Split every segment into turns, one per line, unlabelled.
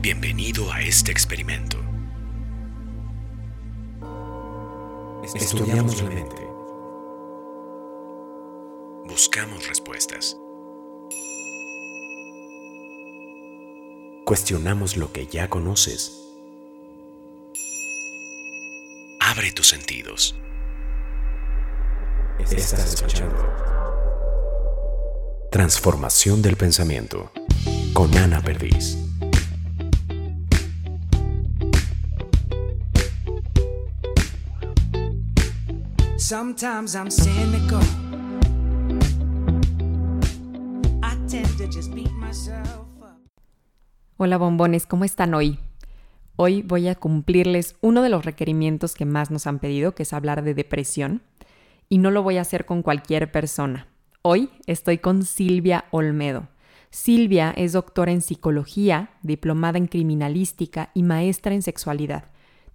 Bienvenido a este experimento. Estudiamos la mente. Buscamos respuestas. Cuestionamos lo que ya conoces. Abre tus sentidos. Estás escuchando. Transformación del pensamiento con Ana Perdiz. Sometimes I'm cynical.
I tend to just beat myself up. Hola bombones, ¿cómo están hoy? Hoy voy a cumplirles uno de los requerimientos que más nos han pedido, que es hablar de depresión, y no lo voy a hacer con cualquier persona. Hoy estoy con Silvia Olmedo. Silvia es doctora en psicología, diplomada en criminalística y maestra en sexualidad.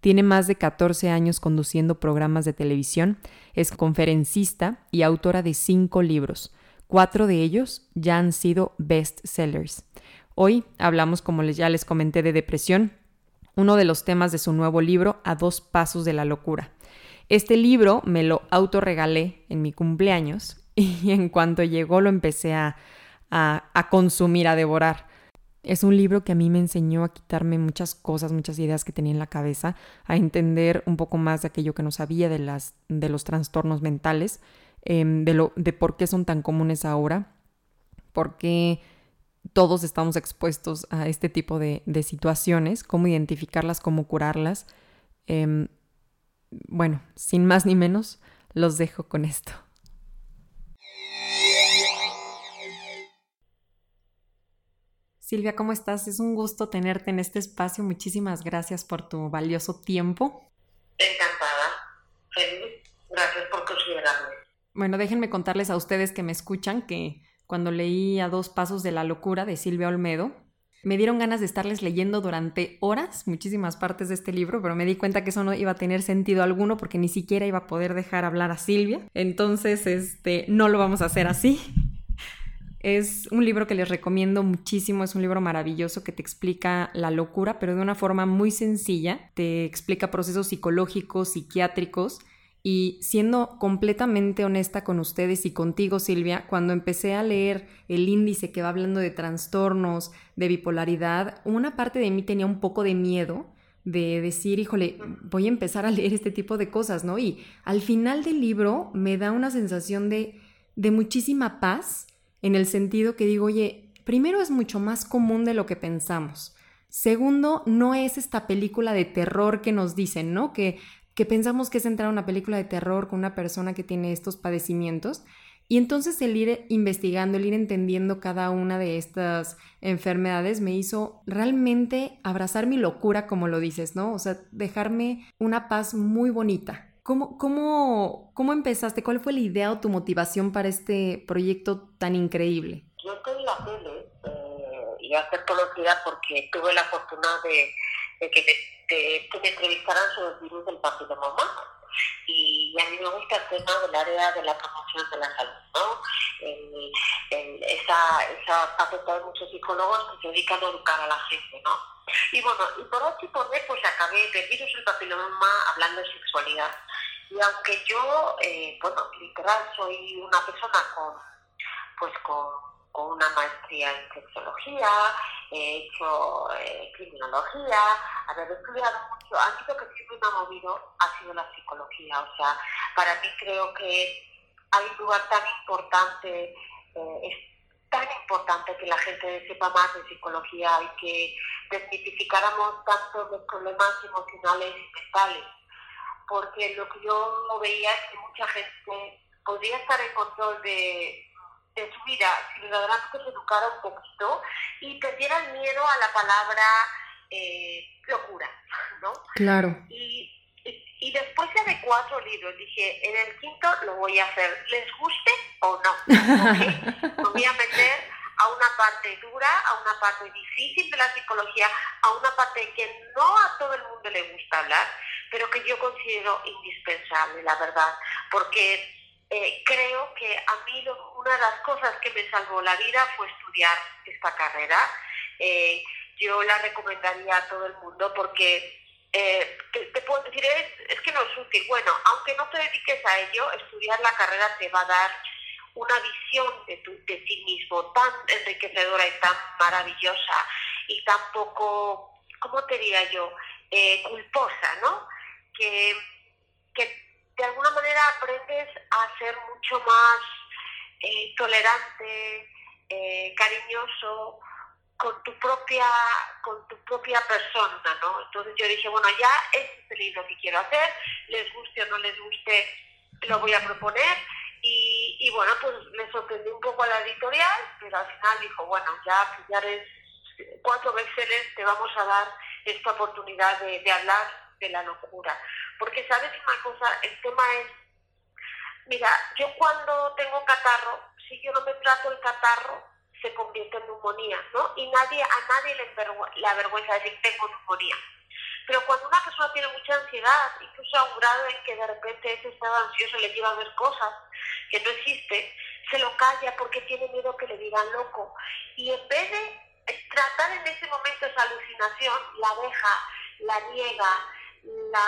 Tiene más de 14 años conduciendo programas de televisión, es conferencista y autora de cinco libros. Cuatro de ellos ya han sido bestsellers. Hoy hablamos, como ya les comenté, de depresión, uno de los temas de su nuevo libro, A dos pasos de la locura. Este libro me lo autorregalé en mi cumpleaños y en cuanto llegó lo empecé a, a, a consumir, a devorar. Es un libro que a mí me enseñó a quitarme muchas cosas, muchas ideas que tenía en la cabeza, a entender un poco más de aquello que no sabía de, las, de los trastornos mentales, em, de, lo, de por qué son tan comunes ahora, por qué todos estamos expuestos a este tipo de, de situaciones, cómo identificarlas, cómo curarlas. Em, bueno, sin más ni menos, los dejo con esto. Silvia, ¿cómo estás? Es un gusto tenerte en este espacio. Muchísimas gracias por tu valioso tiempo.
Encantada. Feliz. Gracias por considerarme.
Bueno, déjenme contarles a ustedes que me escuchan que cuando leí A dos pasos de la locura de Silvia Olmedo, me dieron ganas de estarles leyendo durante horas muchísimas partes de este libro, pero me di cuenta que eso no iba a tener sentido alguno porque ni siquiera iba a poder dejar hablar a Silvia. Entonces, este, no lo vamos a hacer así. Es un libro que les recomiendo muchísimo, es un libro maravilloso que te explica la locura, pero de una forma muy sencilla, te explica procesos psicológicos, psiquiátricos. Y siendo completamente honesta con ustedes y contigo, Silvia, cuando empecé a leer el índice que va hablando de trastornos, de bipolaridad, una parte de mí tenía un poco de miedo de decir, híjole, voy a empezar a leer este tipo de cosas, ¿no? Y al final del libro me da una sensación de, de muchísima paz en el sentido que digo, oye, primero es mucho más común de lo que pensamos. Segundo, no es esta película de terror que nos dicen, ¿no? Que, que pensamos que es entrar a una película de terror con una persona que tiene estos padecimientos. Y entonces el ir investigando, el ir entendiendo cada una de estas enfermedades me hizo realmente abrazar mi locura, como lo dices, ¿no? O sea, dejarme una paz muy bonita. ¿Cómo, cómo, ¿Cómo empezaste? ¿Cuál fue la idea o tu motivación para este proyecto tan increíble?
Yo estoy en la tele eh, y hacer conocida porque tuve la fortuna de, que, me, entrevistaran sobre el virus del papiloma y a mí me gusta el tema del área de la promoción de la salud, ¿no? esa, esa faceta de muchos psicólogos que se dedican a educar a la gente, ¿no? Y bueno, y por otro y por B, pues acabé del virus del papiloma hablando de sexualidad. Y aunque yo, eh, bueno, literal soy una persona con, pues con, una maestría en sexología, he hecho eh, criminología, haber estudiado mucho, algo que siempre me ha movido ha sido la psicología. O sea, para mí creo que hay un lugar tan importante, eh, es tan importante que la gente sepa más de psicología y que desmitificáramos tanto los problemas emocionales y mentales porque lo que yo veía es que mucha gente podría estar en control de, su vida si verdaderamente se educara un poquito y perdiera el miedo a la palabra eh, locura, ¿no?
Claro.
Y, y, después de cuatro libros dije, en el quinto lo voy a hacer, les guste o no. Me voy a meter a una parte dura, a una parte difícil de la psicología, a una parte que no a todo el mundo le gusta hablar, pero que yo considero indispensable, la verdad, porque eh, creo que a mí una de las cosas que me salvó la vida fue estudiar esta carrera. Eh, yo la recomendaría a todo el mundo porque eh, te, puedo decir, es, que no es útil. Bueno, aunque no te dediques a ello, estudiar la carrera te va a dar una visión de, de ti mismo tan enriquecedora y tan maravillosa y tan poco, ¿cómo te diría yo?, culposa, ¿no? Que, que de alguna manera aprendes a ser mucho más eh, tolerante, eh, cariñoso con tu propia con tu propia persona, ¿no? Entonces yo dije, bueno, ya este es el libro que quiero hacer, les guste o no les guste, lo voy a proponer y, bueno, pues me sorprendí un poco a la editorial, pero al final dijo, bueno, ya, ya eres cuatro veces te vamos a dar esta oportunidad de, de hablar la locura. Porque sabes una cosa, el tema es, mira, yo cuando tengo catarro, si yo no me trato el catarro, se convierte en neumonía, ¿no? Y nadie, a nadie le, le avergüenza decir tengo neumonía. Pero cuando una persona tiene mucha ansiedad, incluso a un grado en que de repente ese estado ansioso le lleva a ver cosas que no existen, se lo calla porque tiene miedo que le digan loco. Y en vez de tratar en ese momento esa alucinación, la deja, la niega, la,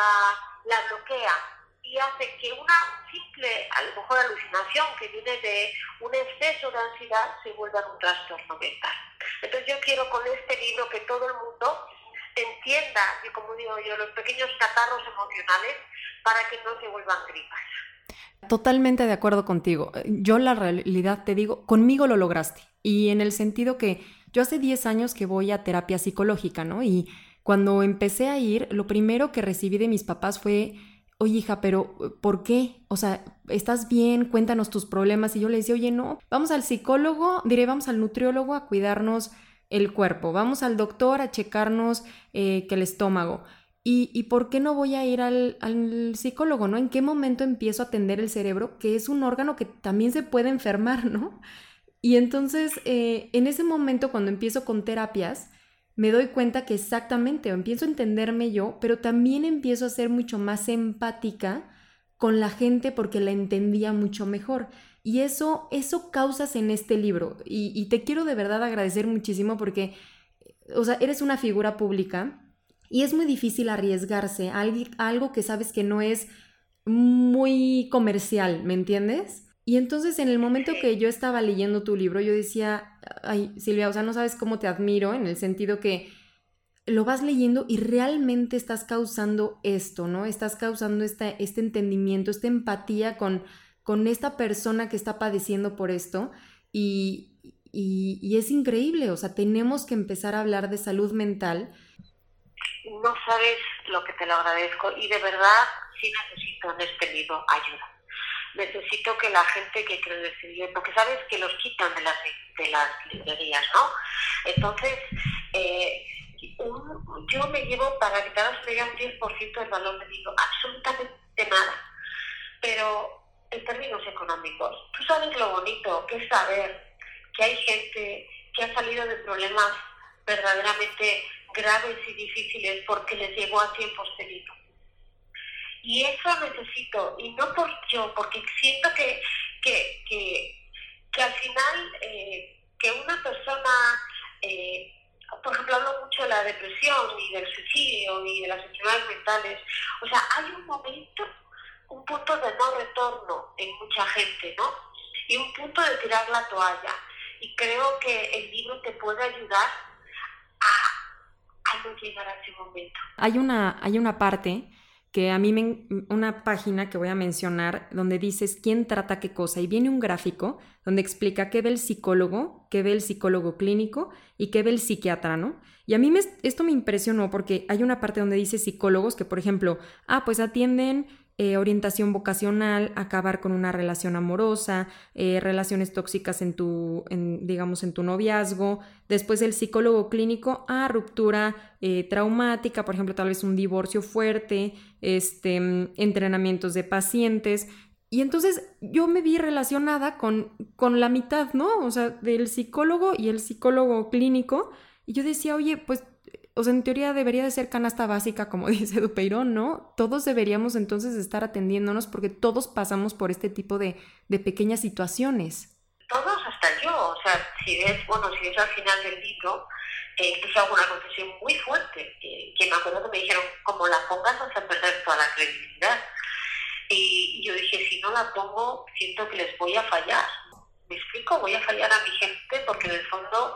la bloquea y hace que una simple, a lo mejor alucinación que viene de un exceso de ansiedad se vuelva un trastorno mental. Entonces yo quiero con este libro que todo el mundo entienda, y como digo yo, los pequeños catarros emocionales para que no se vuelvan gripas.
Totalmente de acuerdo contigo. Yo la realidad te digo, conmigo lo lograste. Y en el sentido que yo hace 10 años que voy a terapia psicológica, ¿no? Y cuando empecé a ir, lo primero que recibí de mis papás fue, oye hija, pero ¿por qué? O sea, ¿estás bien? Cuéntanos tus problemas. Y yo le decía, oye, no, vamos al psicólogo, diré, vamos al nutriólogo a cuidarnos el cuerpo, vamos al doctor a checarnos eh, que el estómago. ¿Y, ¿Y, por qué no voy a ir al, al, psicólogo, no? ¿En qué momento empiezo a atender el cerebro, que es un órgano que también se puede enfermar, ¿no? Y entonces, eh, en ese momento, cuando empiezo con terapias, me doy cuenta que exactamente, empiezo a entenderme yo, pero también empiezo a ser mucho más empática con la gente porque la entendía mucho mejor. Y eso, eso causas en este libro. Y, te quiero de verdad agradecer muchísimo porque, o sea, eres una figura pública y es muy difícil arriesgarse a algo que sabes que no es muy comercial, ¿me entiendes? Y entonces en el momento que yo estaba leyendo tu libro, yo decía, ay, Silvia, o sea, no sabes cómo te admiro en el sentido que lo vas leyendo y realmente estás causando esto, ¿no? Estás causando este, entendimiento, esta empatía con, con esta persona que está padeciendo por esto y, y, es increíble, o sea, tenemos que empezar a hablar de salud mental.
No sabes lo que te lo agradezco y de verdad sí necesito en este ayuda necesito que la gente que en libro, porque sabes que los quitan de las, de las librerías, ¿no? Entonces, eh, yo me llevo para que cada vez un 10% del valor del libro, absolutamente nada. Pero en términos económicos, tú sabes lo bonito que es saber que hay gente que ha salido de problemas verdaderamente graves y difíciles porque les llegó a tiempos felices y eso necesito, y no por yo, porque siento que, que, que, al final eh, que una persona, eh, por ejemplo, hablo mucho de la depresión y del suicidio y de las enfermedades mentales, o sea, hay un momento, un punto de no retorno en mucha gente, ¿no? Y un punto de tirar la toalla. Y creo que el libro te puede ayudar a, a no llegar a ese momento.
Hay una, hay una parte que a mí me, una página que voy a mencionar donde dices quién trata qué cosa y viene un gráfico donde explica qué ve el psicólogo, qué ve el psicólogo clínico y qué ve el psiquiatra, ¿no? Y a mí esto me impresionó porque hay una parte donde dice psicólogos que, por ejemplo, ah, pues atienden eh, orientación vocacional, acabar con una relación amorosa, eh, relaciones tóxicas en tu, digamos, en tu noviazgo. Después el psicólogo clínico, a ah, ruptura eh, traumática, por ejemplo, tal vez un divorcio fuerte, este, entrenamientos de pacientes. Y entonces yo me vi relacionada con, con la mitad, ¿no? O sea, del psicólogo y el psicólogo clínico. Y yo decía, oye, pues o sea, en teoría debería de ser canasta básica, como dice Dupeirón, ¿no? Todos deberíamos entonces estar atendiéndonos porque todos pasamos por este tipo de, de pequeñas situaciones.
Todos, hasta yo. O sea, si ves, bueno, si ves al final del libro, eh, incluso hago una confesión muy fuerte, que me acuerdo que me dijeron, como la pongas vas a perder toda la credibilidad. Y, yo dije, si no la pongo, siento que les voy a fallar. ¿Me explico? Voy a fallar a mi gente porque en el fondo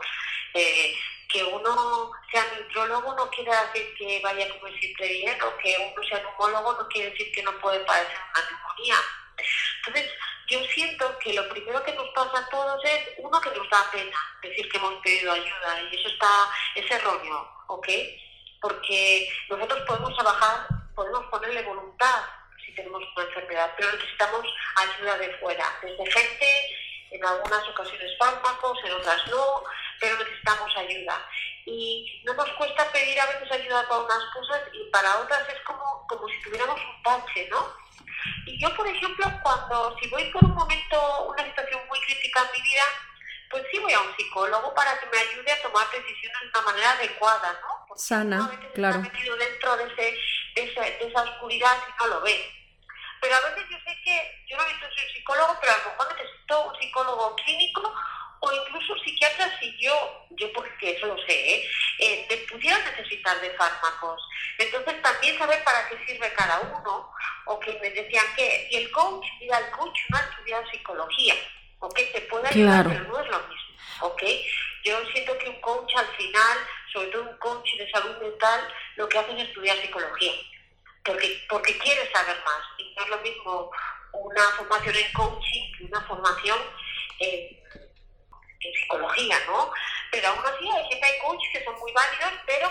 eh, que uno sea nutriólogo no quiere decir que vaya a comer siempre bien o que uno sea neumólogo no quiere decir que no puede padecer una neumonía. Entonces, yo siento que lo primero que nos pasa a todos es, uno, que nos da pena decir que hemos pedido ayuda y eso está, es erróneo, ¿ok? Porque nosotros podemos trabajar, podemos ponerle voluntad si tenemos una enfermedad, pero necesitamos ayuda de fuera, desde gente, en algunas ocasiones fármacos, en otras no, pero necesitamos ayuda. Y no nos cuesta pedir a veces ayuda para unas cosas y para otras es como, como si tuviéramos un tache, ¿no? Y yo, por ejemplo, cuando, si voy por un momento, una situación muy crítica en mi vida, pues sí voy a un psicólogo para que me ayude a tomar decisiones de una manera adecuada, ¿no?
Porque Sana, claro.
Está metido dentro de, ese, de, esa oscuridad y no lo ve. Pero a veces yo sé que yo no necesito ser psicólogo, pero a lo mejor necesito un psicólogo clínico o incluso psiquiatra si yo, yo porque eso lo sé, ¿eh? eh pudiera necesitar de fármacos. Entonces también saber para qué sirve cada uno, o que me decían que si el coach, mira, el coach no ha estudiado psicología, ¿ok? Te puede ayudar, pero no es lo mismo, ¿ok? Yo siento que un coach al final, sobre todo un coach de salud mental, lo que hace es estudiar psicología, porque, porque quiere saber más. Y no es lo mismo una formación en coaching que una formación en psicología, ¿no? Pero aún así hay gente, hay coaches que son muy válidos, pero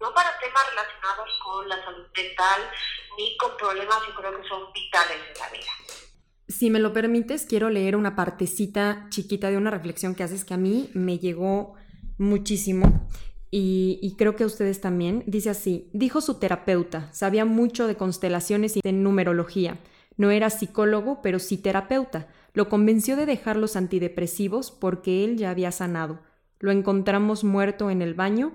no para temas relacionados con la salud mental ni con problemas yo creo que son vitales en la vida.
Si me lo permites, quiero leer una partecita chiquita de una reflexión que haces que a mí me llegó muchísimo y, y, creo que ustedes también. Dice así, dijo su terapeuta, sabía mucho de constelaciones y de numerología. No era psicólogo, pero sí terapeuta. Lo convenció de dejar los antidepresivos porque él ya había sanado. Lo encontramos muerto en el baño.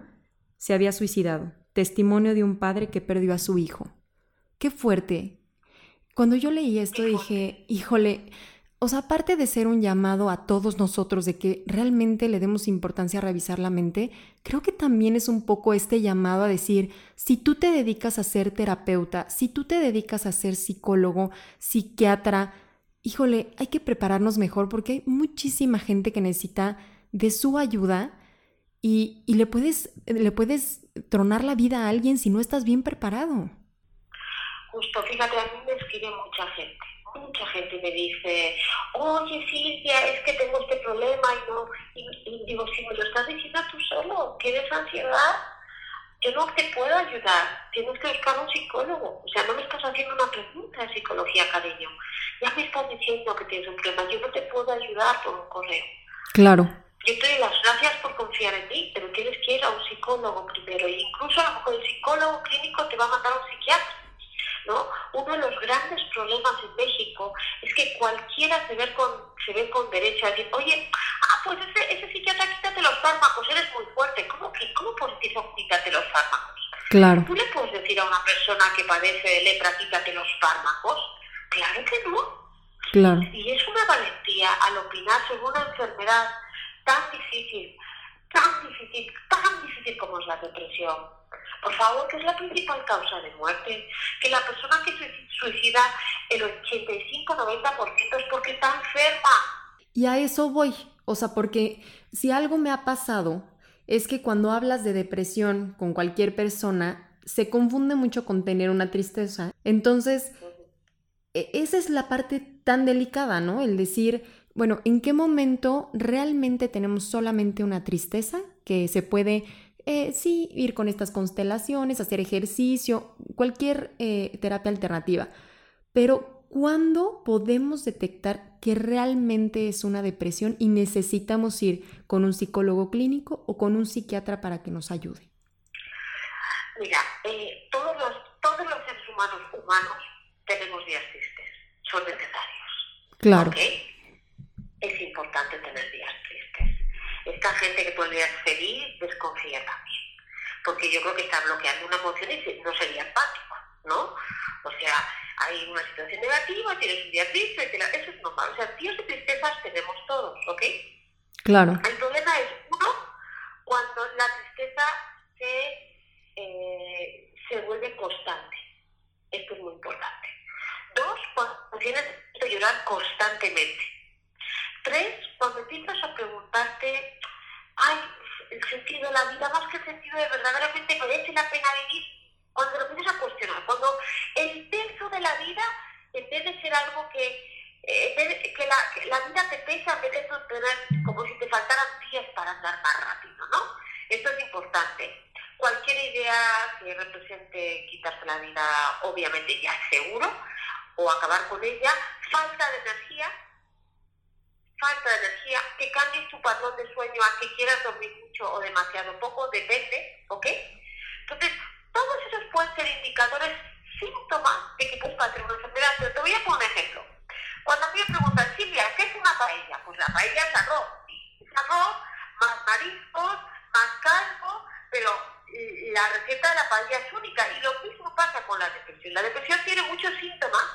Se había suicidado. Testimonio de un padre que perdió a su hijo. Qué fuerte. Cuando yo leí esto dije, híjole, o sea, aparte de ser un llamado a todos nosotros de que realmente le demos importancia a revisar la mente, creo que también es un poco este llamado a decir, si tú te dedicas a ser terapeuta, si tú te dedicas a ser psicólogo, psiquiatra, híjole, hay que prepararnos mejor porque hay muchísima gente que necesita de su ayuda y, le, puedes, le puedes tronar la vida a alguien si no estás bien preparado.
Justo, fíjate, a mí me escribe mucha gente. Mucha gente me dice, oye Silvia, es que tengo este problema y no, y digo, si me lo estás diciendo tú solo, ¿tienes ansiedad? yo no te puedo ayudar, tienes que buscar un psicólogo. O sea, no me estás haciendo una pregunta de psicología, cariño. Ya me estás diciendo que tienes un problema, yo no te puedo ayudar por un correo.
Claro.
Yo te doy las gracias por confiar en mí, pero tienes que ir a un psicólogo primero. E incluso a lo mejor el psicólogo clínico te va a mandar a un psiquiatra. ¿No? Uno de los grandes problemas en México es que cualquiera se ve con, se ve con derecho a decir, oye, ah, pues ese, ese psiquiatra quítate los fármacos, eres muy fuerte. ¿Cómo, que, cómo puedes decir quítate los fármacos?
Claro.
¿Tú le puedes decir a una persona que padece de lepra, quítate los fármacos? Claro que no.
Claro.
Y es una valentía al opinar sobre una enfermedad tan difícil, tan difícil, tan difícil como es la depresión por favor, que es la principal causa de muerte, que la persona que se suicida, el 85-90% es porque está enferma.
Y a eso voy, o sea, porque si algo me ha pasado es que cuando hablas de depresión con cualquier persona, se confunde mucho con tener una tristeza. Entonces, e, esa es la parte tan delicada, ¿no? El decir, bueno, ¿en qué momento realmente tenemos solamente una tristeza que se puede eh, sí, ir con estas constelaciones, hacer ejercicio, cualquier eh, terapia alternativa. Pero ¿cuándo podemos detectar que realmente es una depresión y necesitamos ir con un psicólogo clínico o con un psiquiatra para que nos ayude?
Mira, eh, todos, los, todos los seres humanos humanos tenemos días tristes, son necesarios.
Claro.
Es importante tener días esta gente que podría ser feliz desconfía también. porque yo creo que está bloqueando una emoción y no sería empático, ¿no? O sea, hay una situación negativa, tienes un día triste, eso es normal. O sea, días de tristezas tenemos todos, ¿ok?
Claro.
El problema es, uno, cuando la tristeza se, eh, se vuelve constante. Esto es muy importante. Dos, cuando tienes que llorar constantemente. Tres, cuando empiezas a preguntarte, ay, el sentido de la vida, más que el sentido de verdaderamente merece la pena vivir, cuando lo empiezas a cuestionar, cuando el peso de la vida, en vez de ser algo que, eh, que, la, la, vida te pesa, en vez de tener como si te faltaran pies para andar más rápido, ¿no? Esto es importante. Cualquier idea que represente quitarse la vida, obviamente ya es seguro, o acabar con ella, falta de energía, falta de energía, que cambies tu patrón de sueño a que quieras dormir mucho o demasiado poco, depende, ¿ok? Entonces, todos esos pueden ser indicadores, síntomas de que puedes padecer enfermedad. Pero te voy a poner un ejemplo. Cuando a mí me preguntan, Silvia, ¿qué es una paella? Pues la paella es arroz. Es arroz, más mariscos, más caldo, pero la receta de la paella es única. Y lo mismo pasa con la depresión. La depresión tiene muchos síntomas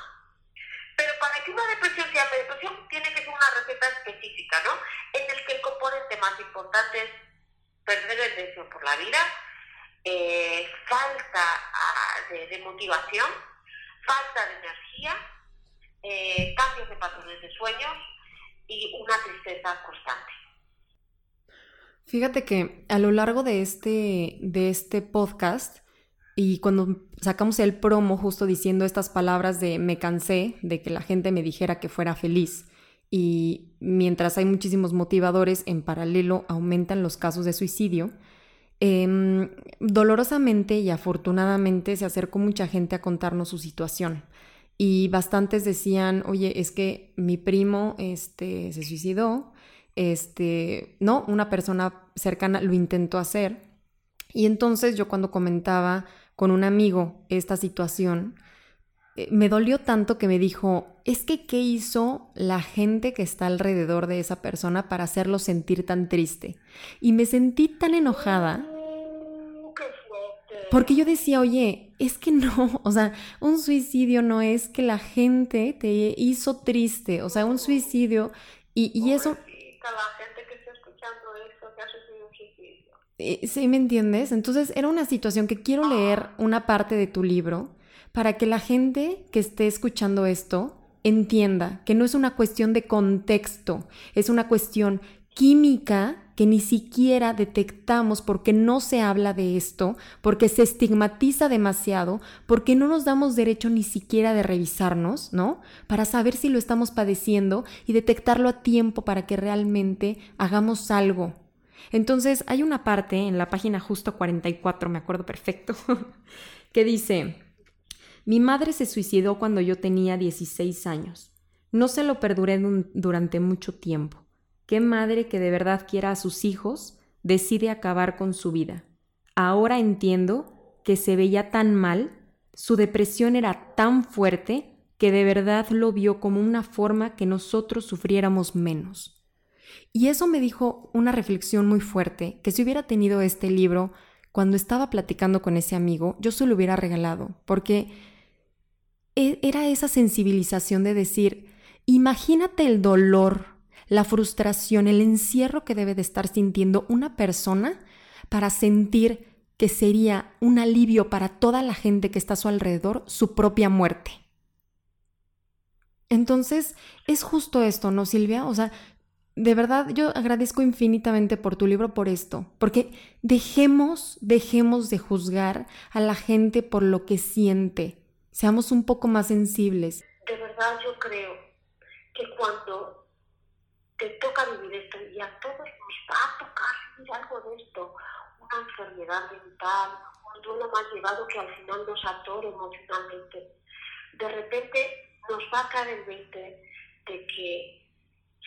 pero para que una depresión sea depresión, tiene que ser una receta específica, ¿no? En el que el componente más importante es perder el deseo por la vida, eh, falta ah, de, motivación, falta de energía, eh, cambios de patrones de sueños y una tristeza constante.
Fíjate que a lo largo de este, de este podcast y cuando sacamos el promo justo diciendo estas palabras de me cansé de que la gente me dijera que fuera feliz y mientras hay muchísimos motivadores, en paralelo aumentan los casos de suicidio, em, dolorosamente y afortunadamente se acercó mucha gente a contarnos su situación. Y bastantes decían, oye, es que mi primo este, se suicidó, este, no, una persona cercana lo intentó hacer. Y entonces yo cuando comentaba con un amigo esta situación, eh, me dolió tanto que me dijo, es que ¿qué hizo la gente que está alrededor de esa persona para hacerlo sentir tan triste? Y me sentí tan enojada. Porque yo decía, oye, es que no, o sea, un suicidio no es que la gente te hizo triste, o sea, un suicidio y, y eso...
La gente que está escuchando eso, que ha un suicidio.
Eh, ¿Sí me entiendes? Entonces era una situación que quiero leer una parte de tu libro para que la gente que esté escuchando esto entienda que no es una cuestión de contexto, es una cuestión química que ni siquiera detectamos porque no se habla de esto, porque se estigmatiza demasiado, porque no nos damos derecho ni siquiera de revisarnos, ¿no? Para saber si lo estamos padeciendo y detectarlo a tiempo para que realmente hagamos algo. Entonces hay una parte en la página justo 44, me acuerdo perfecto, que dice, mi madre se suicidó cuando yo tenía 16 años. No se lo perduré durante mucho tiempo. ¿Qué madre que de verdad quiera a sus hijos decide acabar con su vida? Ahora entiendo que se veía tan mal, su depresión era tan fuerte que de verdad lo vio como una forma que nosotros sufriéramos menos. Y eso me dijo una reflexión muy fuerte, que si hubiera tenido este libro cuando estaba platicando con ese amigo, yo se lo hubiera regalado, porque e, era esa sensibilización de decir, imagínate el dolor, la frustración, el encierro que debe de estar sintiendo una persona para sentir que sería un alivio para toda la gente que está a su alrededor su propia muerte. Entonces, es justo esto, ¿no, Silvia? O sea, de verdad yo agradezco infinitamente por tu libro por esto, porque dejemos, dejemos de juzgar a la gente por lo que siente, seamos un poco más sensibles.
De verdad yo creo que cuando te toca vivir esto y a todos nos va a tocar vivir algo de esto, una enfermedad mental, un duelo más llevado que al final nos atore emocionalmente, de repente nos va a caer el 20 de que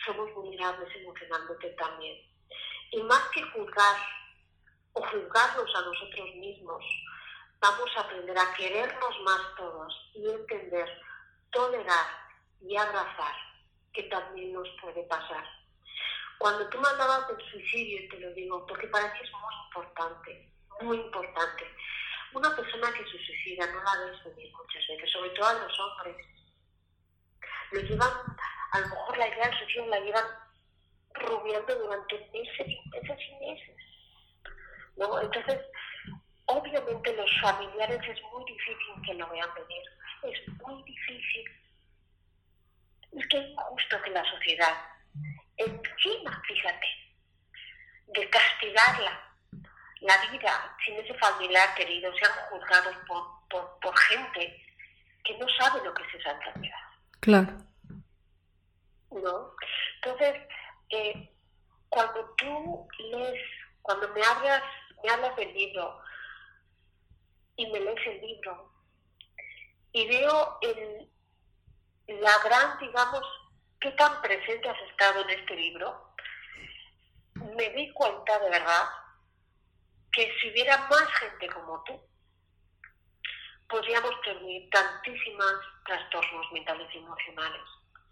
somos vulnerables emocionalmente también. Y más que juzgar o juzgarnos a nosotros mismos, vamos a aprender a querernos más todos y entender, tolerar y abrazar que también nos puede pasar. Cuando tú me hablabas del suicidio, te lo digo, porque para mí es muy importante, muy importante. Una persona que se suicida no la ves venir muchas veces, sobre todo a los hombres. Lo llevan, a lo mejor la idea del suicidio la llevan rubiando durante meses y meses y meses. ¿no? Entonces, obviamente los familiares es muy difícil que lo vean venir, es muy difícil. Que es injusto que la sociedad, encima, fíjate, de castigarla, la vida sin ese familiar querido, sean juzgados por, por, gente que no sabe lo que es esa enfermedad.
Claro.
¿No? Entonces, eh, cuando tú lees, cuando me hablas, me hablas del libro y me lees el libro y veo la gran, digamos, qué tan presente has estado en este libro, me di cuenta de verdad que si hubiera más gente como tú, podríamos prevenir tantísimas trastornos mentales y emocionales.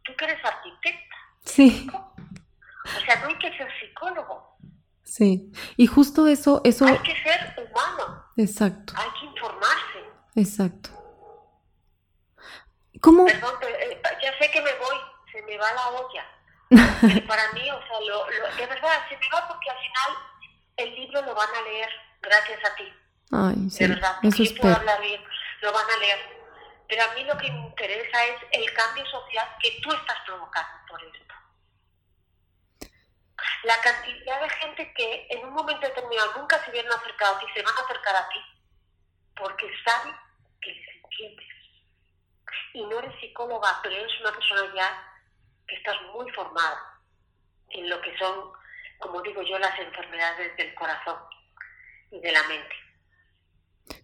Tú que eres arquitecta.
Sí.
O sea, no hay que ser psicólogo.
Sí. Y justo eso, eso.
Hay que ser humano.
Exacto.
Hay que informarse.
Exacto. ¿Cómo?
Perdón, eh, ya sé que me voy, se me va la olla. para mí, o sea, lo, de verdad, se me va porque al final el libro lo van a leer gracias a ti.
Ay, sí.
De verdad,
eso
yo puedo hablar bien, lo van a leer. Pero a mí lo que me interesa es el cambio social que tú estás provocando por esto. La cantidad de gente que en un momento determinado nunca se hubieran acercado a ti, se van a acercar a ti porque saben que les entiendes. Y no eres psicóloga, pero eres una persona ya que estás muy formada en lo que son, como digo yo, las enfermedades del corazón y de la mente.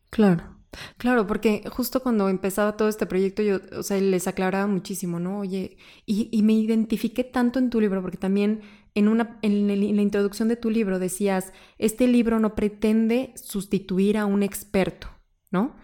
Claro. Claro, porque justo cuando empezaba todo este proyecto yo, o sea, les aclaraba muchísimo, ¿no? Oye, y, y me identifiqué tanto en tu libro, porque también en, una, en, la introducción de tu libro decías, este libro no pretende sustituir a un experto, ¿no?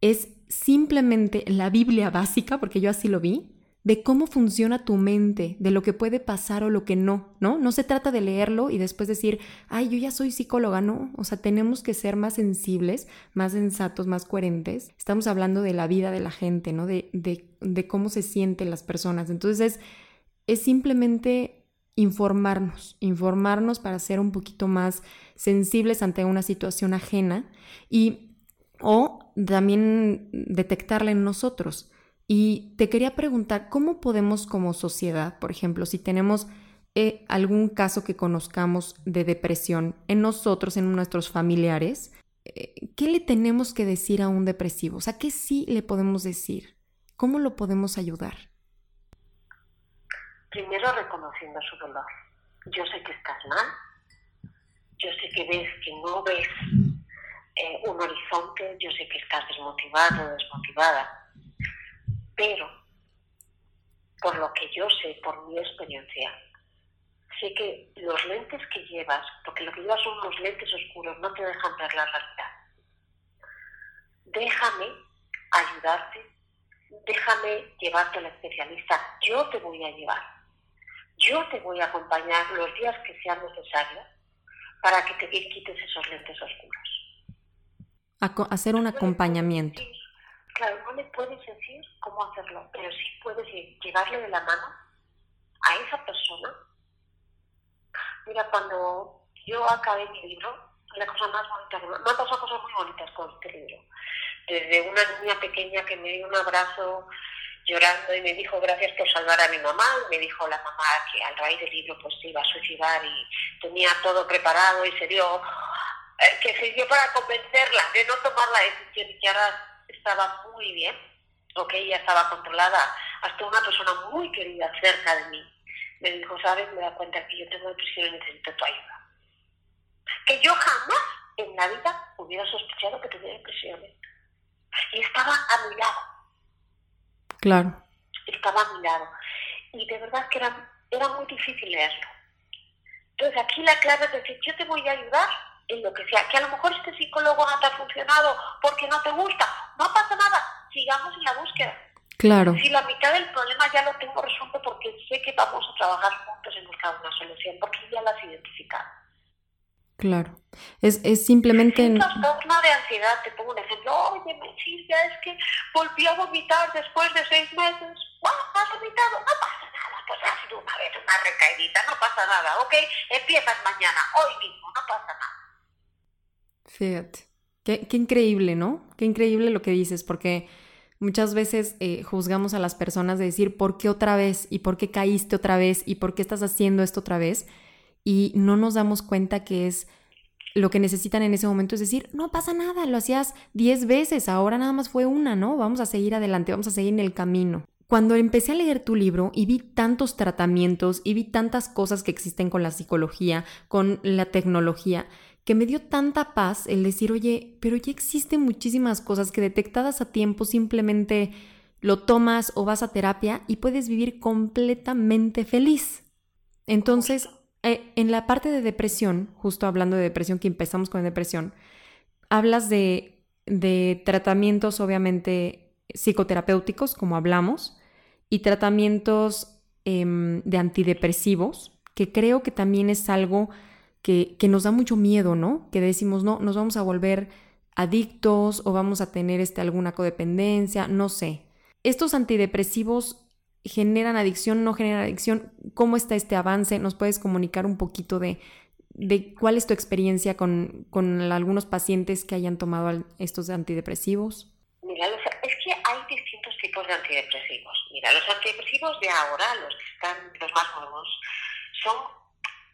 Es simplemente la Biblia básica, porque yo así lo vi, de cómo funciona tu mente, de lo que puede pasar o lo que no, ¿no? No se trata de leerlo y después decir, ay, yo ya soy psicóloga, no. O sea, tenemos que ser más sensibles, más sensatos, más coherentes. Estamos hablando de la vida de la gente, ¿no? De, de, cómo se sienten las personas. Entonces, es, es simplemente informarnos, informarnos para ser un poquito más sensibles ante una situación ajena y o también detectarla en nosotros. Y te quería preguntar, ¿cómo podemos como sociedad, por ejemplo, si tenemos eh, algún caso que conozcamos de depresión en nosotros, en nuestros familiares, eh, ¿qué le tenemos que decir a un depresivo? O sea, ¿qué sí le podemos decir? ¿Cómo lo podemos ayudar?
Primero reconociendo su dolor. Yo sé que estás mal, yo sé que ves que no ves eh, un horizonte, yo sé que estás desmotivado, desmotivada pero, por lo que yo sé, por mi experiencia, sé que los lentes que llevas, porque lo que llevas son unos lentes oscuros, no te dejan ver la realidad. Déjame ayudarte, déjame llevarte al especialista, yo te voy a llevar, yo te voy a acompañar los días que sean necesarios para que te quites esos lentes oscuros.
hacer un acompañamiento.
Claro, no le puedes decir cómo hacerlo, pero sí puedes llevarle de la mano a esa persona. Mira, cuando yo acabé mi libro, la cosa más bonita, me han pasado cosas muy bonitas con este libro. Desde una niña pequeña que me dio un abrazo llorando y me dijo gracias por salvar a mi mamá, me dijo la mamá que al raíz del libro pues se iba a suicidar y tenía todo preparado y se dio, eh, que sirvió para convencerla de no tomar la decisión y que ahora estaba muy bien, ok, ya estaba controlada, hasta una persona muy querida cerca de mí me dijo, sabes, me da cuenta que yo tengo depresión y necesito tu ayuda. Que yo jamás en la vida hubiera sospechado que tenía depresiones. Y estaba a mi lado.
Claro.
Estaba a mi lado. Y de verdad que era, era muy difícil leerlo. Entonces aquí la clave es decir, yo te voy a ayudar en lo que sea. Que a lo mejor este psicólogo no te ha funcionado porque no te gusta. No pasa nada, sigamos en la búsqueda.
Claro.
Si la mitad del problema ya lo tengo resuelto porque sé que vamos a trabajar juntos en buscar una solución, porque ya las identificado.
Claro. Es, es simplemente...
Un trastorno de ansiedad, te pongo un ejemplo. Oye, Silvia, es que volví a vomitar después de seis meses. ¿Has vomitado? No pasa nada, pues ha sido una vez una recaidita, no pasa nada, ¿ok? Empiezas mañana, hoy mismo, no pasa nada.
Fíjate. Qué, increíble, ¿no? Qué increíble lo que dices, porque muchas veces eh, juzgamos a las personas de decir, ¿por qué otra vez? ¿Y por qué caíste otra vez? ¿Y por qué estás haciendo esto otra vez? Y no nos damos cuenta que es lo que necesitan en ese momento es decir, no pasa nada, lo hacías 10 veces, ahora nada más fue una, ¿no? Vamos a seguir adelante, vamos a seguir en el camino. Cuando empecé a leer tu libro y vi tantos tratamientos y vi tantas cosas que existen con la psicología, con la tecnología, que me dio tanta paz el decir, oye, pero ya existen muchísimas cosas que detectadas a tiempo simplemente lo tomas o vas a terapia y puedes vivir completamente feliz. Entonces, eh, en la parte de depresión, justo hablando de depresión, que empezamos con depresión, hablas de, de tratamientos obviamente psicoterapéuticos, como hablamos, y tratamientos em, de antidepresivos, que creo que también es algo que, que, nos da mucho miedo, ¿no? Que decimos, no, nos vamos a volver adictos o vamos a tener este, alguna codependencia, no sé. Estos antidepresivos generan adicción, no generan adicción, cómo está este avance, nos puedes comunicar un poquito de, de cuál es tu experiencia con, con, algunos pacientes que hayan tomado estos antidepresivos.
Mira, es que hay distintos tipos de antidepresivos. Mira, los antidepresivos de ahora, los que están, los más nuevos, son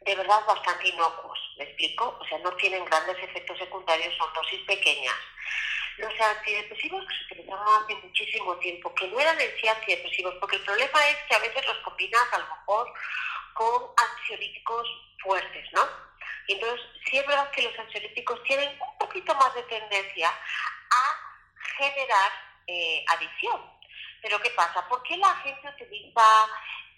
de verdad bastante inocuos, ¿me explico? O sea, no tienen grandes efectos secundarios, son dosis pequeñas los antidepresivos que se utilizaban hace muchísimo tiempo, que no eran en sí antidepresivos, porque el problema es que a veces los combinas a lo mejor con ansiolíticos fuertes, ¿no? Y entonces, sí es verdad que los ansiolíticos tienen un poquito más de tendencia a generar eh, adicción. Pero ¿qué pasa? ¿Por qué la gente utiliza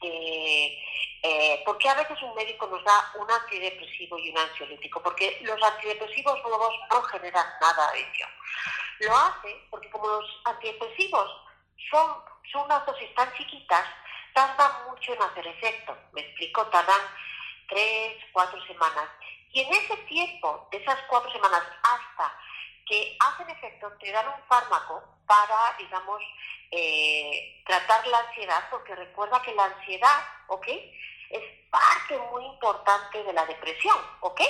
eh, eh, ¿por a veces un médico nos da un antidepresivo y un ansiolítico? Porque los antidepresivos nuevos no generan nada de adicción. Lo hace porque como los antidepresivos son, son unas dosis tan chiquitas, tardan mucho en hacer efecto. Me explico, tardan tres, cuatro semanas. Y en ese tiempo, de esas cuatro semanas hasta que hacen efecto, te dan un fármaco para, digamos, eh, tratar la ansiedad, porque recuerda que la ansiedad, ¿ok? Es parte muy importante de la depresión, ¿ok?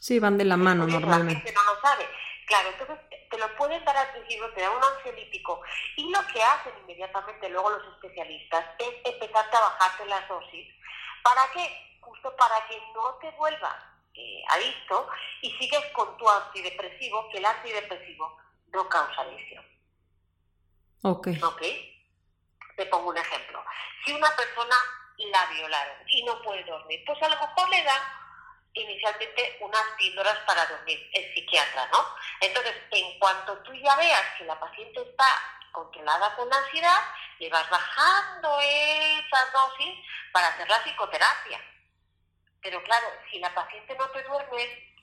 Sí, van de la mano normalmente.
La gente no lo sabe. Claro, entonces te lo pueden dar al principio, te dan un ansiolítico y lo que hacen inmediatamente luego los especialistas es empezar a bajarte las dosis. ¿Para qué? Justo para que no te vuelvas eh, adicto y sigues con tu antidepresivo, que el antidepresivo no causa adicción.
Ok.
Ok. Te pongo un ejemplo. Si una persona la violaron y no puede dormir, pues a lo mejor le dan inicialmente unas píldoras para dormir, el psiquiatra, ¿no? Entonces, en cuanto tú ya veas que la paciente está controlada con la ansiedad, le vas bajando esas dosis para hacer la psicoterapia. Pero claro, si la paciente no te duerme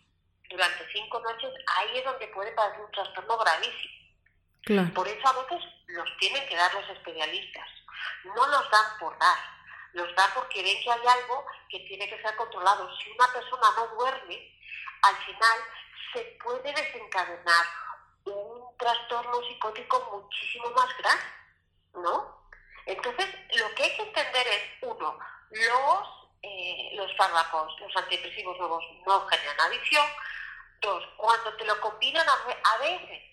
durante cinco noches, ahí es donde puede pasar un trastorno gravísimo. Por eso a veces los tienen que dar los especialistas. No los dan por dar, los dan porque ven que hay algo que tiene que ser controlado. Si una persona no duerme, al final se puede desencadenar un trastorno psicótico muchísimo más grande, ¿no? Entonces, lo que hay que entender es, uno, los eh, los fármacos, los antidepresivos nuevos no generan adicción. Dos, cuando te lo combinan a, veces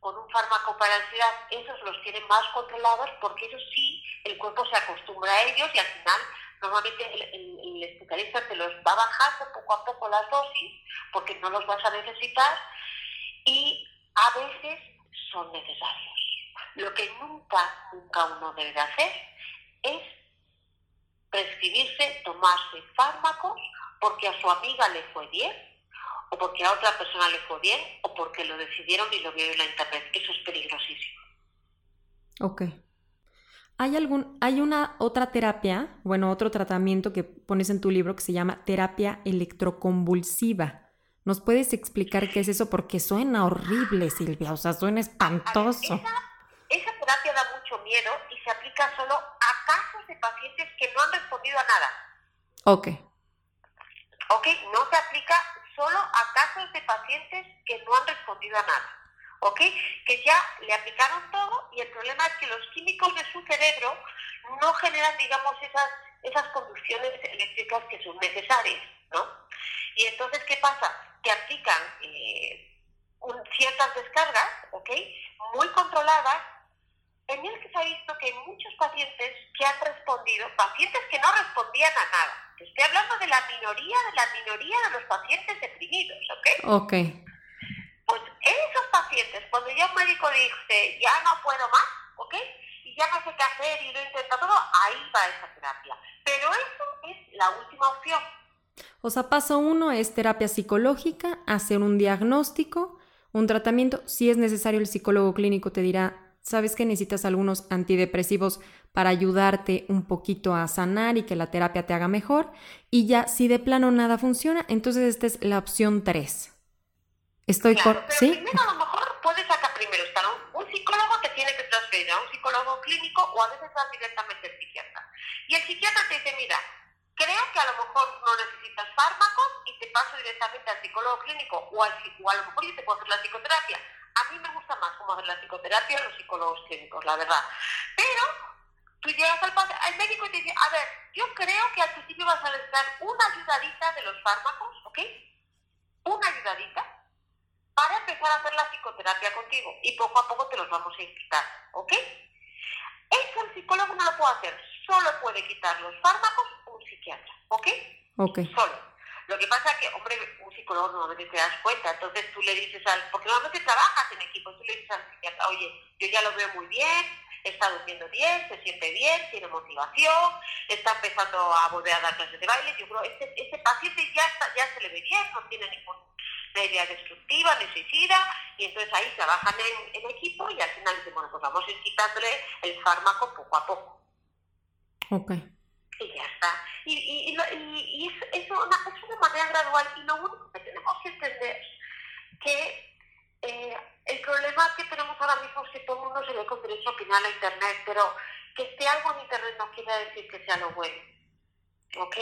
con un fármaco para ansiedad, esos los tienen más controlados porque eso sí, el cuerpo se acostumbra a ellos y al final normalmente el, especialista te los va bajando poco a poco las dosis porque no los vas a necesitar y a veces son necesarios. Lo que nunca, nunca uno debe hacer es prescribirse, tomarse fármacos porque a su amiga le fue bien, o porque a otra persona le fue bien, o porque lo decidieron y lo vieron en la internet. Eso es peligrosísimo.
Ok. ¿Hay, algún, hay una otra terapia, bueno, otro tratamiento que pones en tu libro que se llama terapia electroconvulsiva. ¿Nos puedes explicar qué es eso? Porque suena horrible, Silvia, o sea, suena espantoso.
esa terapia da mucho miedo y se aplica solo casos de pacientes que no han respondido a nada.
Ok.
Ok, no se aplica solo a casos de pacientes que no han respondido a nada. ¿ok? Que ya le aplicaron todo y el problema es que los químicos de su cerebro no generan, digamos, esas, esas conducciones eléctricas que son necesarias, ¿no? Y entonces, ¿qué pasa? Que aplican eh, ciertas descargas, ¿ok? Muy controladas, en el que se ha visto que hay muchos pacientes que han respondido, pacientes que no respondían a nada. Estoy hablando de la minoría, de la minoría de los pacientes deprimidos, ¿ok?
Ok.
Pues esos pacientes, cuando ya un médico dice, ya no puedo más, ¿ok? Y ya no sé qué hacer y lo intenta todo, ahí va esa terapia. Pero eso es la última opción.
O sea, paso uno es terapia psicológica, hacer un diagnóstico, un tratamiento. Si es necesario, el psicólogo clínico te dirá, sabes que necesitas algunos antidepresivos para ayudarte un poquito a sanar y que la terapia te haga mejor. Y ya, si de plano nada funciona, entonces esta es la opción 3. Estoy
claro, pero ¿sí? primero a lo mejor puedes sacar primero estar un, un, psicólogo te tiene que transferir a un psicólogo clínico o a veces vas directamente al psiquiatra. Y el psiquiatra te dice, mira, creo que a lo mejor no necesitas fármacos y te paso directamente al psicólogo clínico o, al, o a lo mejor yo te puedo hacer la psicoterapia. A mí me gusta más cómo hacer la psicoterapia los psicólogos clínicos, la verdad. Pero tú llegas al, al médico y te dice, a ver, yo creo que al principio vas a necesitar una ayudadita de los fármacos, ¿ok? Una ayudadita para empezar a hacer la psicoterapia contigo y poco a poco te los vamos a quitar, ¿ok? Eso el psicólogo no lo puede hacer, solo puede quitar los fármacos un psiquiatra, ¿ok?
Ok.
Solo. Lo que pasa es que, hombre, un psicólogo normalmente te das cuenta, entonces tú le dices al, porque normalmente trabajas en equipo, tú le dices al psiquiatra, oye, yo ya lo veo muy bien, está durmiendo bien, se siente bien, tiene motivación, está empezando a volver a dar clases de baile, yo creo, este, este paciente ya, está, ya se le ve bien, no tiene ningún una idea destructiva, de suicida, y entonces ahí trabajan en, equipo y al final dicen, bueno, pues vamos a ir quitándole el fármaco poco a poco.
Ok.
Y ya está. Y, y, y, y es, es, una, es una manera gradual y lo único que tenemos que entender que eh, el problema que tenemos ahora mismo es que todo el mundo se ve con derecho a opinar a Internet, pero que esté algo en Internet no quiere decir que sea lo bueno. ¿Ok?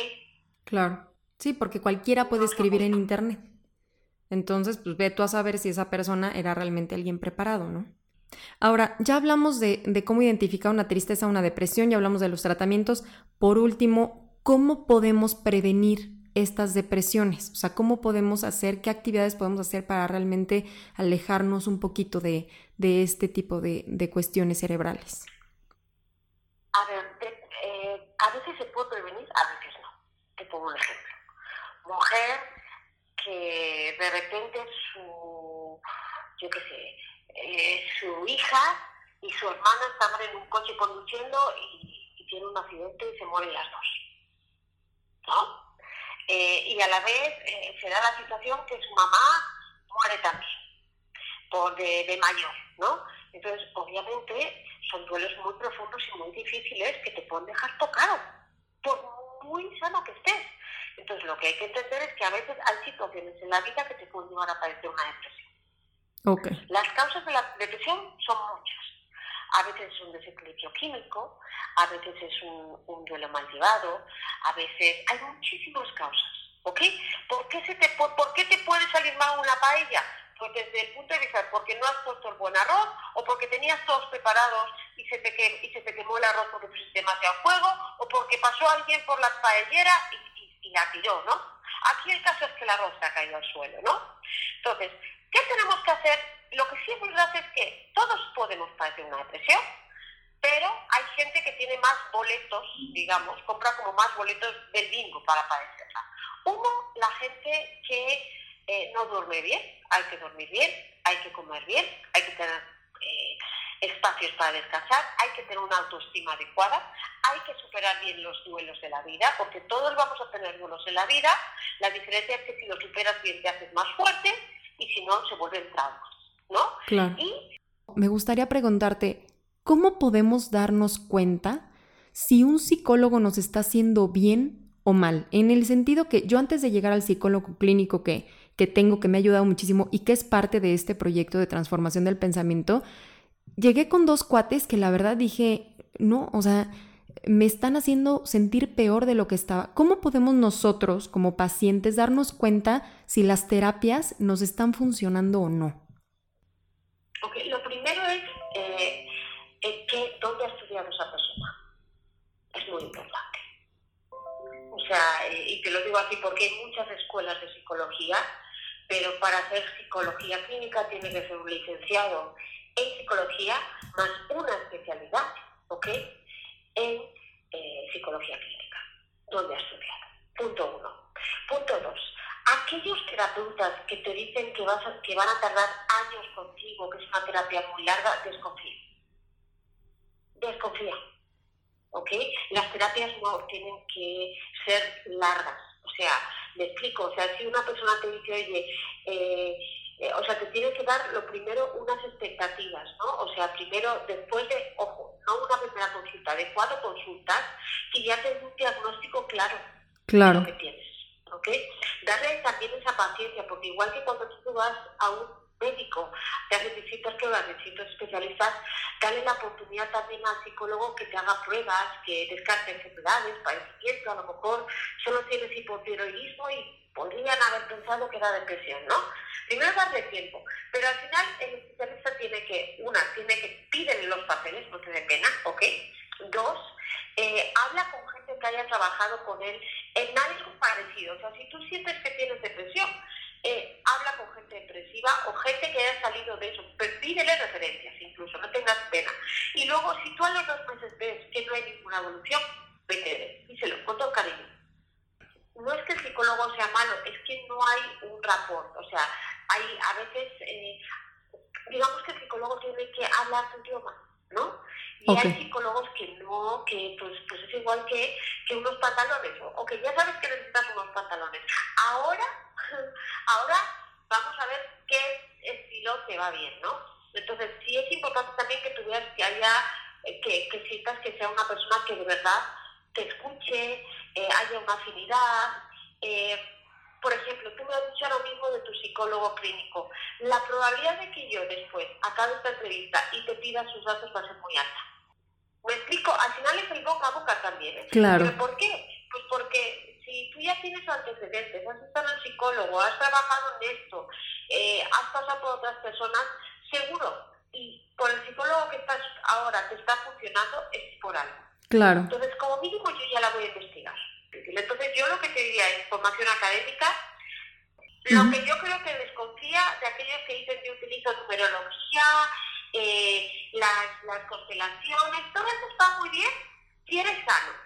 Claro. Sí, porque cualquiera puede escribir en Internet. Entonces, pues ve tú a saber si esa persona era realmente alguien preparado, ¿no? Ahora, ya hablamos de, cómo identificar una tristeza, una depresión, ya hablamos de los tratamientos. Por último, ¿cómo podemos prevenir estas depresiones? O sea, ¿cómo podemos hacer, qué actividades podemos hacer para realmente alejarnos un poquito de, este tipo de, de, cuestiones cerebrales?
A ver, eh, a veces se puede prevenir, a veces no. Te pongo un ejemplo. Mujer que de repente su, yo qué sé, eh, su hija y su hermana estaban en un coche conduciendo y, y tiene un accidente y se mueren las dos. ¿No? Eh, y a la vez eh, se da la situación que su mamá muere también, por de, de, mayor, ¿no? Entonces, obviamente, son duelos muy profundos y muy difíciles que te pueden dejar tocado, por muy sano que estés. Entonces, lo que hay que entender es que a veces hay situaciones en la vida que te pueden llevar a padecer una depresión.
Okay.
Las causas de la depresión son muchas. A veces es un desequilibrio químico, a veces es un, un duelo mal llevado, a veces hay muchísimas causas. ¿Ok? ¿Por qué, se te, por, ¿Por qué te puede salir mal una paella? Pues desde el punto de vista porque no has puesto el buen arroz o porque tenías todos preparados y se te, quemó, y se te quemó el arroz porque pusiste demasiado fuego o porque pasó alguien por la paellera y, y, y la tiró, ¿no? Aquí el caso es que el arroz se ha caído al suelo, ¿no? Entonces, ¿qué tenemos que hacer? Lo que sí es verdad es que todos podemos padecer una depresión, pero hay gente que tiene más boletos, digamos, compra como más boletos del bingo para padecerla. Uno, la gente que eh, no duerme bien, hay que dormir bien, hay que comer bien, hay que tener eh, espacios para descansar, hay que tener una autoestima adecuada, hay que superar bien los duelos de la vida, porque todos vamos a tener duelos en la vida, la diferencia es que si lo superas bien te haces más fuerte y si no se vuelven traumas, ¿no?
Claro.
Y
me gustaría preguntarte, ¿cómo podemos darnos cuenta si un psicólogo nos está haciendo bien o mal? En el sentido que yo antes de llegar al psicólogo clínico que, que tengo, que me ha ayudado muchísimo y que es parte de este proyecto de transformación del pensamiento, llegué con dos cuates que la verdad dije, no, o sea, me están haciendo sentir peor de lo que estaba. ¿Cómo podemos nosotros como pacientes darnos cuenta si las terapias nos están funcionando o no?
Lo primero es eh, que, dónde ha estudiado esa persona. Es muy importante. O sea, eh, y te lo digo así porque hay muchas escuelas de psicología, pero para hacer psicología clínica tiene que ser un licenciado en psicología más una especialidad, ¿ok? En eh, psicología clínica, donde ha estudiado. Punto uno. Punto dos. Aquellos terapeutas que te dicen que, vas que van a tardar años contigo, que es una terapia muy larga, desconfía. Desconfía. ¿Ok? Las terapias no tienen que ser largas. O sea, me explico. O sea, si una persona te dice, oye, eh, eh, o sea, te tiene que dar lo primero unas expectativas, ¿no? O sea, primero, después de, ojo, no una primera consulta, de cuatro consultas, que ya te un diagnóstico claro,
claro.
de lo que tienes, ¿ok? Darle también esa paciencia, porque igual que cuando tú vas a un médico, te hacen distintas pruebas, distintos especialistas, dale la oportunidad también al psicólogo que te haga pruebas, que descarte enfermedades, padecimiento, a lo mejor solo tienes hipotiroidismo y podrían haber pensado que era depresión, ¿no? Primero darle tiempo, pero al final el especialista tiene que, una, tiene que pídele los papeles, no te dé pena, ¿ok? Dos, eh, habla con gente que haya trabajado con él en algo parecido. O sea, si tú sientes que tienes depresión, eh, habla con gente depresiva o gente que haya salido de eso, pero pídele referencias incluso, no tengas pena. Y luego, si tú a los dos meses ves que no hay ninguna evolución, vete, díselo, con todo cariño no es que el psicólogo sea malo, es que no hay un rapport. O sea, hay a veces, eh, digamos que el psicólogo tiene que hablar su idioma, ¿no? Y hay psicólogos que no, que pues, pues es igual que, que unos pantalones, o, que ya sabes que necesitas unos pantalones. Ahora, ahora vamos a ver qué estilo te va bien, ¿no? Entonces, sí es importante también que tú veas que haya, eh, que, que sientas que sea una persona que de verdad te escuche, eh, haya una afinidad. Eh, por ejemplo, tú me has dicho ahora mismo de tu psicólogo clínico. La probabilidad de que yo después acabe esta entrevista y te pida sus datos va a ser muy alta. ¿Me explico? Al final es el boca a boca también. ¿eh?
Claro.
¿Pero por qué? Pues porque si tú ya tienes antecedentes, has estado en psicólogo, has trabajado en esto, has pasado por otras personas, seguro, y por el psicólogo que estás ahora te está funcionando, es por algo.
Claro.
Entonces, como mínimo, yo ya la voy a investigar. Entonces, yo lo que te diría es formación académica. Lo que yo creo que desconfía de aquellos que dicen que utilizo numerología, eh, las, las constelaciones, todo eso está muy bien si eres sano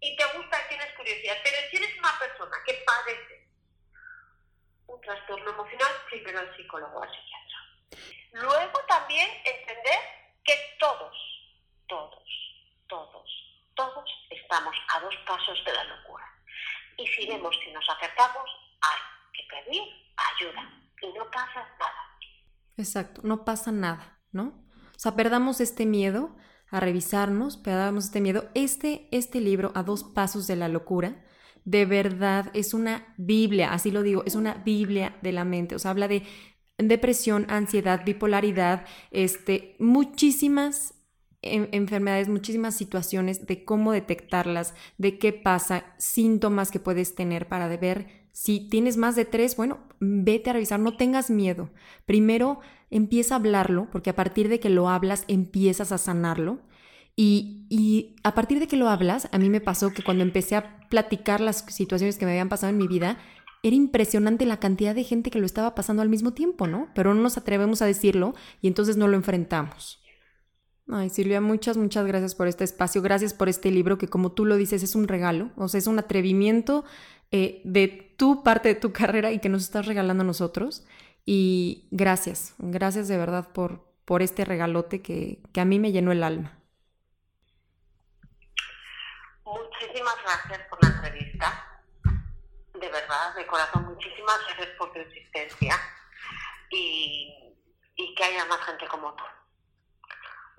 y te gusta y tienes curiosidad. Pero si eres una persona que padece un trastorno emocional, primero al psicólogo, al psiquiatra. Luego también entender que todos, todos, todos, todos estamos a dos pasos de la locura. Y si vemos que nos acercamos, hay que pedir ayuda y no pasa nada.
Exacto, no pasa nada, ¿no? O sea, perdamos este miedo a revisarnos, perdamos este miedo. Este, este libro, A dos pasos de la locura, de verdad es una Biblia, así lo digo, es una Biblia de la mente. O sea, habla de depresión, ansiedad, bipolaridad, este, muchísimas enfermedades, muchísimas situaciones de cómo detectarlas, de qué pasa, síntomas que puedes tener para ver si tienes más de tres, bueno, vete a revisar, no tengas miedo. Primero empieza a hablarlo, porque a partir de que lo hablas empiezas a sanarlo. Y, y, a partir de que lo hablas, a mí me pasó que cuando empecé a platicar las situaciones que me habían pasado en mi vida, era impresionante la cantidad de gente que lo estaba pasando al mismo tiempo, ¿no? Pero no nos atrevemos a decirlo y entonces no lo enfrentamos. Ay, Silvia, muchas, muchas gracias por este espacio. Gracias por este libro que, como tú lo dices, es un regalo. O sea, es un atrevimiento eh, de tu parte de tu carrera y que nos estás regalando a nosotros. Y gracias, gracias de verdad por, por este regalote que, que a mí me llenó el alma.
Muchísimas gracias por la entrevista. De verdad, de corazón, muchísimas gracias por tu existencia y, y que haya más gente como tú.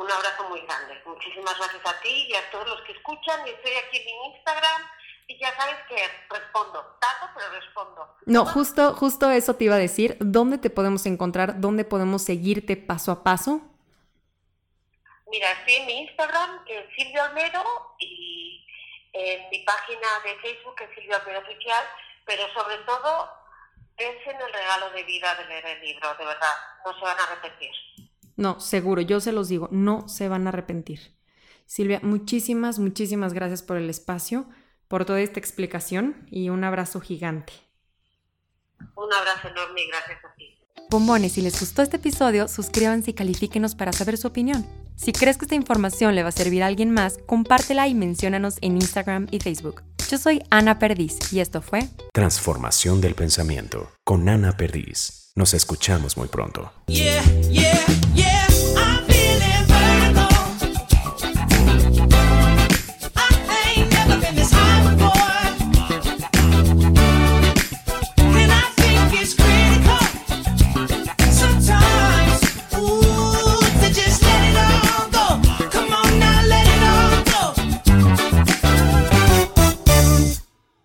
Un abrazo muy grande. Muchísimas gracias a ti y a todos los que escuchan. Estoy aquí en mi Instagram y ya sabes que respondo. Tardo, pero respondo.
No, justo, justo eso te iba a decir. ¿Dónde te podemos encontrar? ¿Dónde podemos seguirte paso a paso?
Mira, estoy en mi Instagram, que es Silvia Olmedo, y en mi página de Facebook, que es Silvia Olmedo Oficial, pero sobre todo, es en el regalo de vida de leer el libro, de verdad, no se van a arrepentir.
No, seguro, yo se los digo, no se van a arrepentir. Silvia, muchísimas, muchísimas gracias por el espacio, por toda esta explicación y un abrazo gigante.
Un abrazo enorme y gracias a ti.
Bombones, si les gustó este episodio, suscríbanse y califíquenos para saber su opinión. Si crees que esta información le va a servir a alguien más, compártela y menciónanos en Instagram y Facebook. Yo soy Ana Perdiz y esto fue
Transformación del Pensamiento con Ana Perdiz. Nos escuchamos muy pronto.
Yeah, yeah, yeah.